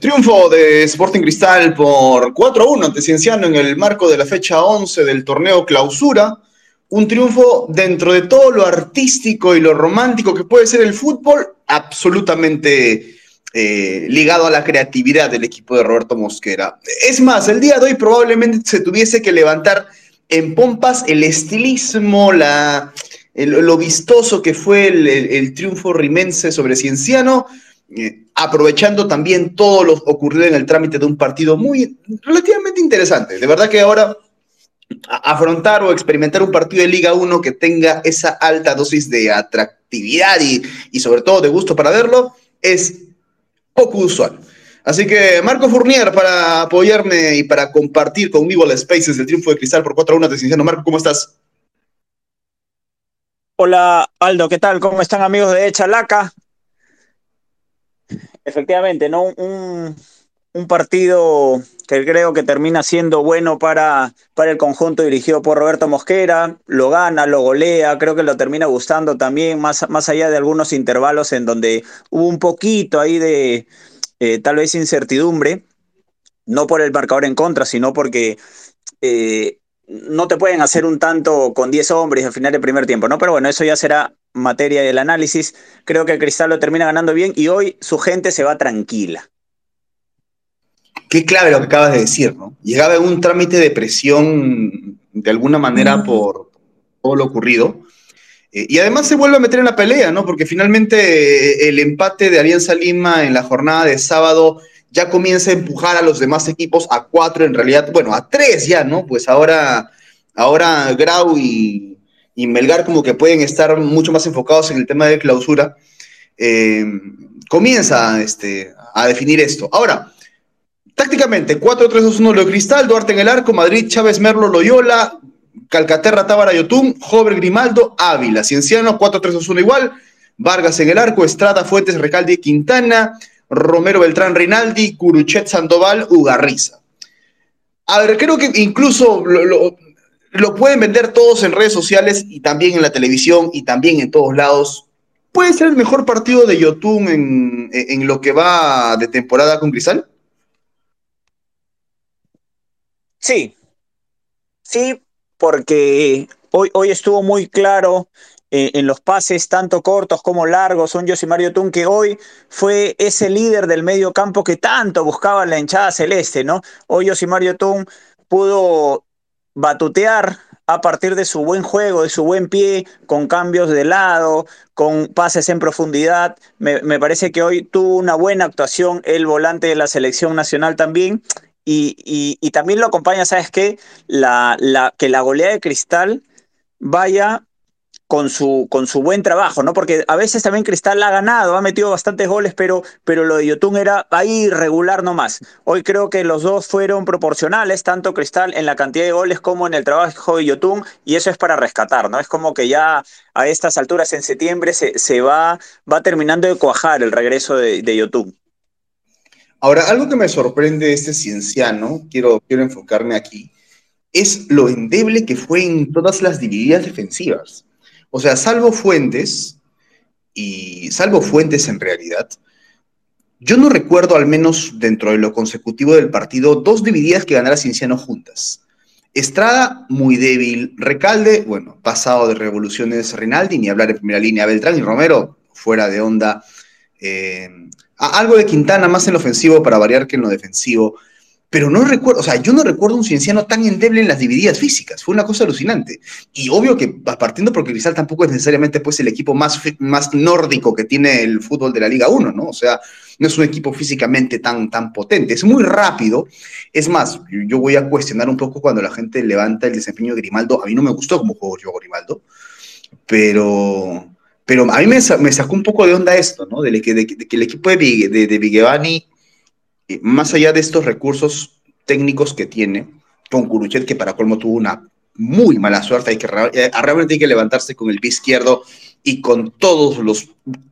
Triunfo de Sporting Cristal por 4-1 ante Cienciano en el marco de la fecha 11 del torneo Clausura. Un triunfo dentro de todo lo artístico y lo romántico que puede ser el fútbol, absolutamente eh, ligado a la creatividad del equipo de Roberto Mosquera. Es más, el día de hoy probablemente se tuviese que levantar en pompas el estilismo, lo vistoso que fue el, triunfo rimense sobre Cienciano, eh, aprovechando también todo lo ocurrido en el trámite de un partido muy relativamente interesante. De verdad que ahora afrontar o experimentar un partido de Liga 1 que tenga esa alta dosis de atractividad y, y sobre todo de gusto para verlo es poco usual. Así que Marco Fournier para apoyarme y para compartir conmigo las spaces del triunfo de Cristal por 4-1 de Cienciano. Marco, ¿cómo estás? Hola Aldo, ¿qué tal? ¿Cómo están amigos de Chalaca? Efectivamente, ¿no? Un, partido que creo que termina siendo bueno para, para el conjunto dirigido por Roberto Mosquera, lo gana, lo golea, creo que lo termina gustando también, más, más allá de algunos intervalos en donde hubo un poquito ahí de eh, tal vez incertidumbre, no por el marcador en contra, sino porque eh, no te pueden hacer un tanto con 10 hombres al final del primer tiempo, ¿no? Pero bueno, eso ya será materia del análisis. Creo que Cristal lo termina ganando bien y hoy su gente se va tranquila. Qué clave lo que acabas de decir, ¿no? Llegaba en un trámite de presión de alguna manera por todo lo ocurrido. Eh, y además se vuelve a meter en la pelea, ¿no? Porque finalmente eh, el empate de Alianza Lima en la jornada de sábado ya comienza a empujar a los demás equipos a cuatro, en realidad, bueno, a tres ya, ¿no? Pues ahora, ahora Grau y, Melgar como que pueden estar mucho más enfocados en el tema de clausura. Eh, comienza este, a definir esto. Ahora, tácticamente, 4-3-2-1 de Cristal, Duarte en el arco, Madrid, Chávez, Merlo, Loyola, Calcaterra, Tábara, Yotún, Jover, Grimaldo, Ávila, Cienciano, 4-3-2-1 igual, Vargas en el arco, Estrada, Fuentes, Recalde, Quintana, Romero, Beltrán, Rinaldi, Curuchet, Sandoval, Ugarriza. A ver, creo que incluso lo, pueden vender todos en redes sociales y también en la televisión y también en todos lados. ¿Puede ser el mejor partido de Yotun en, en lo que va de temporada con Cristal? Sí, sí, porque hoy, hoy estuvo muy claro eh, en los pases, tanto cortos como largos, un Mario Tun que hoy fue ese líder del medio campo que tanto buscaba la hinchada celeste, ¿no? Hoy Mario Tun pudo batutear a partir de su buen juego, de su buen pie, con cambios de lado, con pases en profundidad. Me, parece que hoy tuvo una buena actuación el volante de la selección nacional también. Y, también lo acompaña, ¿sabes qué? La, la, que la goleada de Cristal vaya con su, con su buen trabajo, ¿no? Porque a veces también Cristal ha ganado, ha metido bastantes goles, pero, pero lo de Yotun era ahí regular nomás. Hoy creo que los dos fueron proporcionales, tanto Cristal en la cantidad de goles como en el trabajo de Yotun, y eso es para rescatar, ¿no? Es como que ya a estas alturas en septiembre se, se va, va terminando de cuajar el regreso de, de Yotun. Ahora, algo que me sorprende de este cienciano, quiero, quiero enfocarme aquí, es lo endeble que fue en todas las divididas defensivas. O sea, salvo Fuentes, y salvo Fuentes en realidad, yo no recuerdo, al menos dentro de lo consecutivo del partido, dos divididas que ganara Cienciano juntas. Estrada, muy débil. Recalde, bueno, pasado de revoluciones Rinaldi, ni hablar de primera línea. Beltrán y Romero, fuera de onda. Eh, algo de Quintana más en lo ofensivo para variar que en lo defensivo. Pero no recuerdo, o sea, yo no recuerdo un cienciano tan endeble en las divididas físicas. Fue una cosa alucinante. Y obvio que partiendo porque Cristal tampoco es necesariamente pues el equipo más, más nórdico que tiene el fútbol de la Liga 1, ¿no? O sea, no es un equipo físicamente tan, tan potente. Es muy rápido. Es más, yo voy a cuestionar un poco cuando la gente levanta el desempeño de Grimaldo. A mí no me gustó como jugó yo Grimaldo, pero pero a mí me, sacó un poco de onda esto, ¿no? De, que, el equipo de, de, de eh, más allá de estos recursos técnicos que tiene, con Curuchet, que para colmo tuvo una muy mala suerte, hay que eh, realmente hay que levantarse con el pie izquierdo y con todos los,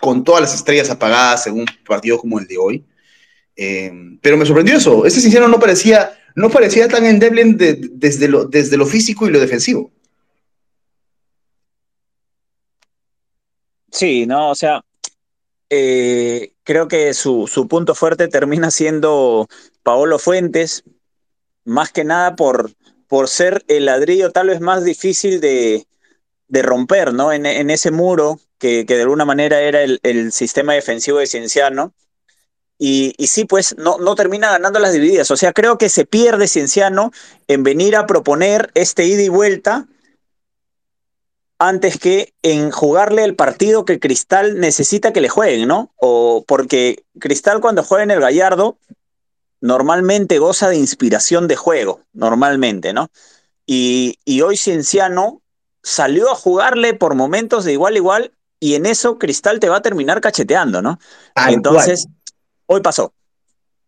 con todas las estrellas apagadas en un partido como el de hoy. Eh, pero me sorprendió eso. Este sincero no parecía, no parecía tan endeble desde, lo, desde lo físico y lo defensivo. Sí, no, o sea, eh, creo que su, su, punto fuerte termina siendo Paolo Fuentes, más que nada por, por ser el ladrillo tal vez más difícil de, de romper, ¿no? En, en, ese muro que, que, de alguna manera era el, el sistema defensivo de Cienciano. Y, y, sí, pues no, no termina ganando las divididas. O sea, creo que se pierde Cienciano en venir a proponer este ida y vuelta antes que en jugarle el partido que Cristal necesita que le jueguen, ¿no? O porque Cristal cuando juega en el Gallardo normalmente goza de inspiración de juego, normalmente, ¿no? Y, y hoy Cienciano salió a jugarle por momentos de igual a igual y en eso Cristal te va a terminar cacheteando, ¿no? Tal Entonces, cual. hoy pasó.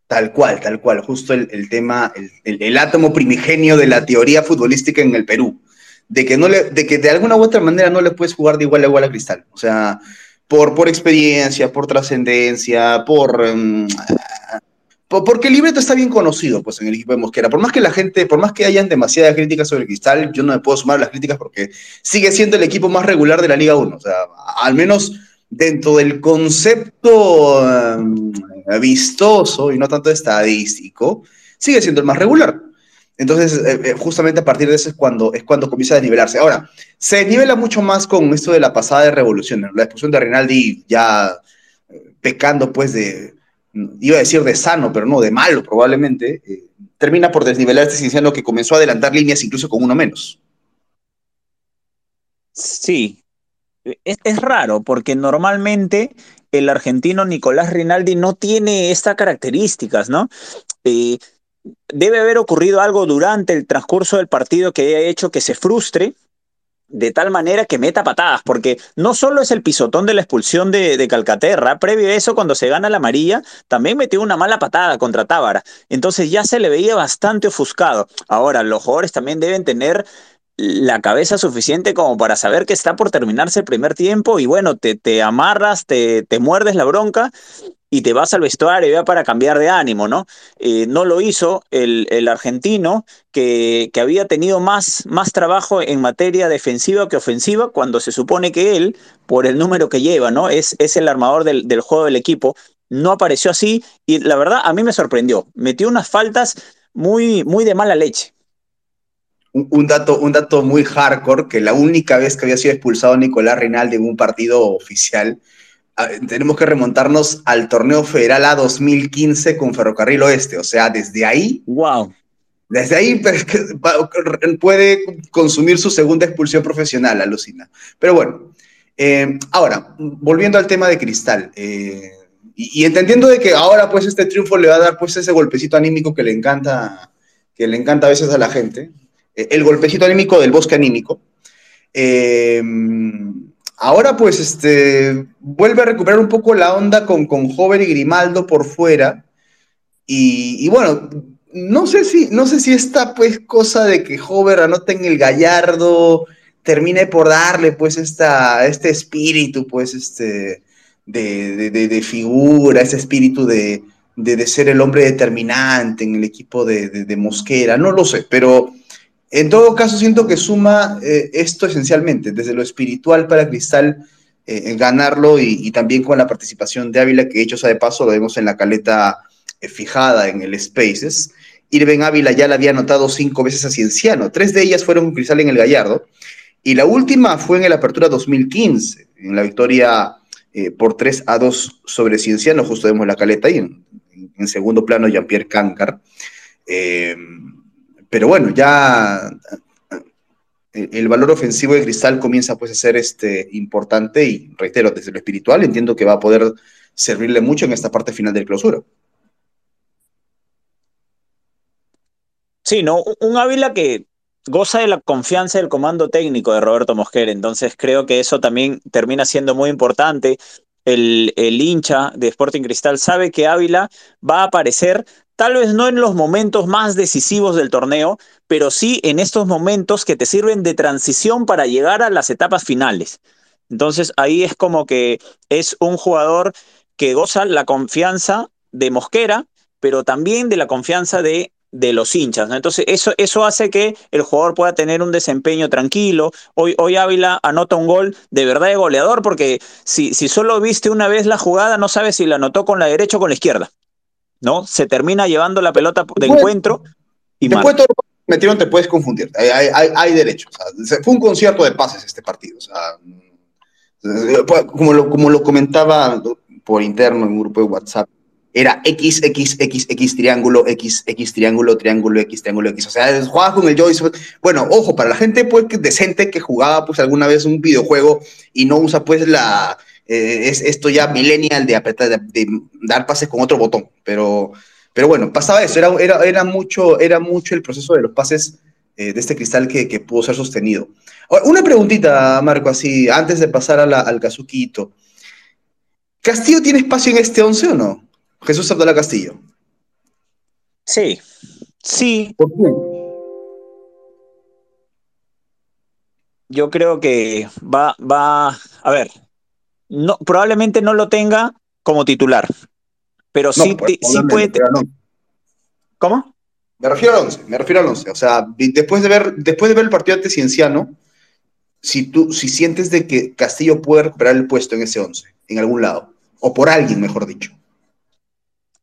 Tal cual, tal cual, justo el, el tema, el, el, el átomo primigenio de la teoría futbolística en el Perú de que, no le, de que de alguna u otra manera no le puedes jugar de igual a igual a Cristal. O sea, por, por experiencia, por trascendencia, por, um, por, Porque el libreto está bien conocido pues, en el equipo de Mosquera. Por más que la gente, por más que hayan demasiadas críticas sobre Cristal, yo no me puedo sumar a las críticas porque sigue siendo el equipo más regular de la Liga 1. O sea, al menos dentro del concepto um, vistoso y no tanto estadístico, sigue siendo el más regular. Entonces, eh, justamente a partir de eso es cuando, es cuando comienza a desnivelarse. Ahora, se desnivela mucho más con esto de la pasada de revolución, la expulsión de Rinaldi ya eh, pecando pues de, iba a decir de sano, pero no, de malo probablemente, eh, termina por desnivelar este cinciano que comenzó a adelantar líneas incluso con uno menos. Sí, es, raro porque normalmente el argentino Nicolás Rinaldi no tiene estas características, ¿no? Eh, debe haber ocurrido algo durante el transcurso del partido que haya hecho que se frustre de tal manera que meta patadas, porque no solo es el pisotón de la expulsión de, Calcaterra, previo a eso, cuando se gana la amarilla, también metió una mala patada contra Tábara. Entonces ya se le veía bastante ofuscado. Ahora, los jugadores también deben tener la cabeza suficiente como para saber que está por terminarse el primer tiempo y bueno, te, te amarras, te, te muerdes la bronca y te vas al vestuario ya para cambiar de ánimo, ¿no? Eh, no lo hizo el, argentino, que, había tenido más, más trabajo en materia defensiva que ofensiva, cuando se supone que él, por el número que lleva, ¿no? Es, es el armador del, del juego del equipo. No apareció así y la verdad a mí me sorprendió. Metió unas faltas muy, muy de mala leche. Un, un, dato, un dato muy hardcore, que la única vez que había sido expulsado Nicolás Reinaldi en un partido oficial tenemos que remontarnos al torneo federal A 2015 con Ferrocarril Oeste. O sea, desde ahí. ¡Wow! Desde ahí pues, puede consumir su segunda expulsión profesional, alucina. Pero bueno, eh, ahora, volviendo al tema de Cristal, eh, y, y, entendiendo de que ahora pues este triunfo le va a dar pues ese golpecito anímico que le encanta, que le encanta a veces a la gente, eh, el golpecito anímico del bosque anímico. Eh, Ahora pues este, vuelve a recuperar un poco la onda con, con Hover y Grimaldo por fuera. Y, bueno, no sé, si, no sé si esta pues cosa de que Hover anote en el Gallardo termine por darle pues esta, este espíritu pues este de, de, de figura, ese espíritu de, ser el hombre determinante en el equipo de, Mosquera, no lo sé, pero en todo caso, siento que suma eh, esto esencialmente, desde lo espiritual para Cristal, eh, ganarlo y, también con la participación de Ávila, que hecho sea de paso, lo vemos en la caleta eh, fijada en el Spaces. Irben Ávila ya la había anotado cinco veces a Cienciano, tres de ellas fueron Cristal en el Gallardo, y la última fue en el Apertura 2015, en la victoria por 3 a 2 sobre Cienciano, justo vemos la caleta, y en, segundo plano Jean-Pierre Cancar. Eh, pero bueno, ya el valor ofensivo de Cristal comienza pues a ser este, importante y reitero, desde lo espiritual entiendo que va a poder servirle mucho en esta parte final del clausura. Sí, ¿no? Un Ávila que goza de la confianza del comando técnico de Roberto Mosquera, entonces creo que eso también termina siendo muy importante. El hincha de Sporting Cristal sabe que Ávila va a aparecer tal vez no en los momentos más decisivos del torneo, pero sí en estos momentos que te sirven de transición para llegar a las etapas finales. Entonces ahí es como que es un jugador que goza la confianza de Mosquera, pero también de la confianza de de los hinchas. Entonces, eso, eso hace que el jugador pueda tener un desempeño tranquilo. Hoy, hoy Ávila anota un gol de verdad de goleador, porque si, si solo viste una vez la jugada, no sabes si la anotó con la derecha o con la izquierda. ¿No? Se termina llevando la pelota de encuentro y Después todo metieron, te puedes confundir. Hay, hay, hay derecho. fue un concierto de pases este partido. como, lo, como lo comentaba por interno en un grupo de WhatsApp, era X, X, X, X, triángulo, X, X, triángulo, triángulo, X, triángulo, X. O sea, jugaba con el joystick. Bueno, ojo, para la gente pues, decente que jugaba pues alguna vez un videojuego y no usa pues la... Eh, es esto ya millennial de, apretar, de, dar pases con otro botón. Pero, pero bueno, pasaba eso. Era, era, era, mucho, era mucho el proceso de los pases eh, de este cristal que, que, pudo ser sostenido. una preguntita, Marco, así, antes de pasar a la, al Kazuquito. ¿Castillo tiene espacio en este 11 o no? Jesús Abdala Castillo. Sí, sí. ¿Por qué? Yo creo que va, va, a ver, no, probablemente no lo tenga como titular, pero sí, pues, sí puede. ¿Cómo? Me refiero al 11, me refiero al 11. O sea, después de ver, después de ver el partido ante Cienciano, si tú, si sientes de que Castillo puede recuperar el puesto en ese 11, en algún lado, o por alguien, mejor dicho.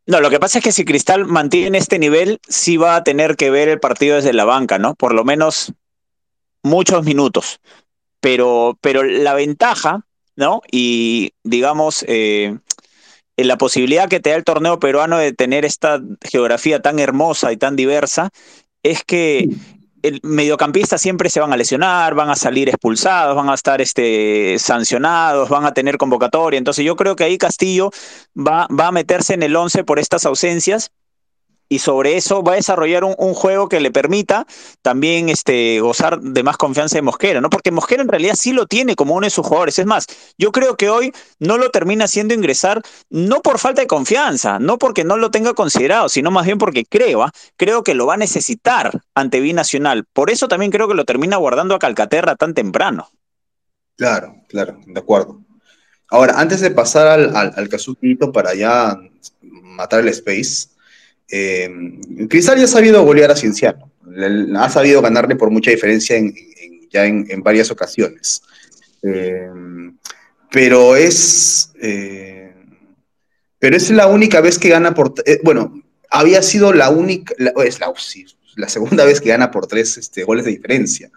No, lo que pasa es que si Cristal mantiene este nivel, sí va a tener que ver el partido desde la banca, ¿no? Por lo menos muchos minutos. Pero, pero la ventaja, ¿no? Y digamos, eh, la posibilidad que te da el torneo peruano de tener esta geografía tan hermosa y tan diversa, es que el mediocampista siempre se van a lesionar, van a salir expulsados, van a estar este, sancionados, van a tener convocatoria. Entonces yo creo que ahí Castillo va, va a meterse en el 11 por estas ausencias y sobre eso va a desarrollar un, juego que le permita también este, gozar de más confianza de Mosquera, ¿no? Porque Mosquera en realidad sí lo tiene como uno de sus jugadores. Es más, yo creo que hoy no lo termina haciendo ingresar, no por falta de confianza, no porque no lo tenga considerado, sino más bien porque creo, ¿ah? creo que lo va a necesitar ante Binacional. Por eso también creo que lo termina guardando a Calcaterra tan temprano. Claro, claro, de acuerdo. Ahora, antes de pasar al, al, al para ya matar el space, eh, Cristal ya ha sabido golear a Cienciano, ha sabido ganarle por mucha diferencia en, ya en, varias ocasiones. Eh, pero es. Eh, pero es la única vez que gana por. bueno, había sido la única. es la, la, segunda vez que gana por tres este, goles de diferencia.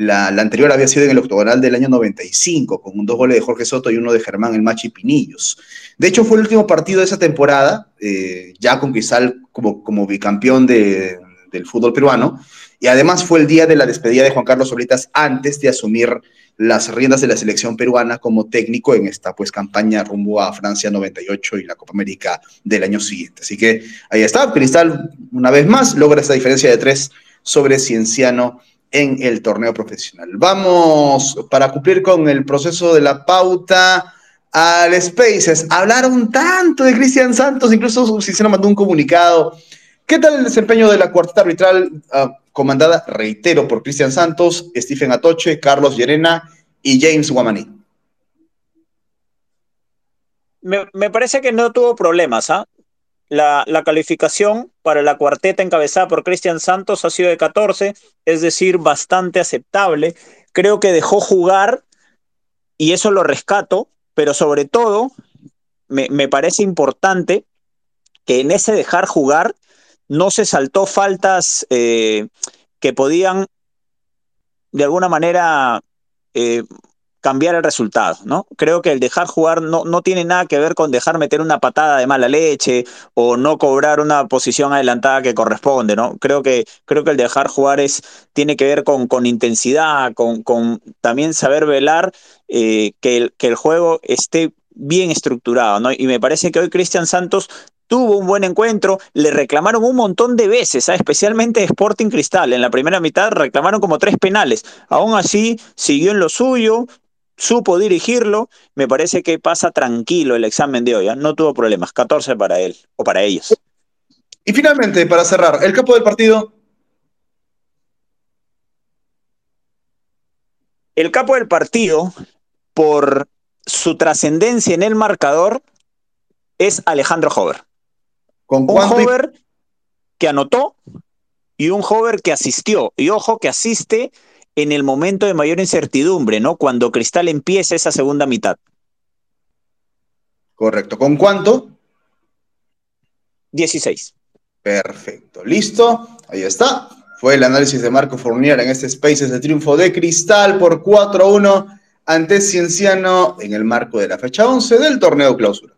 La, anterior había sido en el octogonal del año 95, con dos goles de Jorge Soto y uno de Germán El Machi Pinillos. De hecho, fue el último partido de esa temporada, eh, ya con Cristal como, bicampeón del fútbol peruano, y además fue el día de la despedida de Juan Carlos Solitas antes de asumir las riendas de la selección peruana como técnico en esta pues campaña rumbo a Francia 98 y la Copa América del año siguiente. Así que ahí está, Cristal una vez más logra esta diferencia de tres sobre Cienciano en el torneo profesional. Vamos para cumplir con el proceso de la pauta al Spaces. Hablaron tanto de Cristian Santos, incluso se mandó un comunicado. ¿Qué tal el desempeño de la cuarteta arbitral ah, comandada, reitero, por Cristian Santos, Stephen Atoche, Carlos Llerena y James Guamaní? Me, parece que no tuvo problemas. ¿ah? La, la, calificación para la cuarteta encabezada por Cristian Santos ha sido de 14, es decir, bastante aceptable. Creo que dejó jugar y eso lo rescato pero sobre todo me, parece importante que en ese dejar jugar no se saltó faltas eh, que podían de alguna manera eh, cambiar el resultado, ¿no? Creo que el dejar jugar no, no tiene nada que ver con dejar meter una patada de mala leche o no cobrar una posición adelantada que corresponde, ¿no? Creo que, creo que el dejar jugar es, tiene que ver con, con intensidad, con, con también saber velar eh, que, el, que el juego esté bien estructurado, ¿no? Y me parece que hoy Cristian Santos tuvo un buen encuentro, le reclamaron un montón de veces, ¿ah? especialmente Sporting Cristal. En la primera mitad reclamaron como tres penales. Aún así, siguió en lo suyo, supo dirigirlo, me parece que pasa tranquilo el examen de hoy, ¿eh? no tuvo problemas, 14 para él o para ellos. Y finalmente, para cerrar, el capo del partido. El capo del partido, por su trascendencia en el marcador, es Alejandro Hover. ¿Con cuánto? Hover que anotó y un Hover que asistió. Y ojo que asiste en el momento de mayor incertidumbre, ¿no? Cuando Cristal empieza esa segunda mitad. Correcto. ¿Con cuánto? 16. Perfecto. ¿Listo? Ahí está. Fue el análisis de Marco Fournier en este Spaces de triunfo de Cristal por 4-1 ante Cienciano en el marco de la fecha 11 del torneo clausura.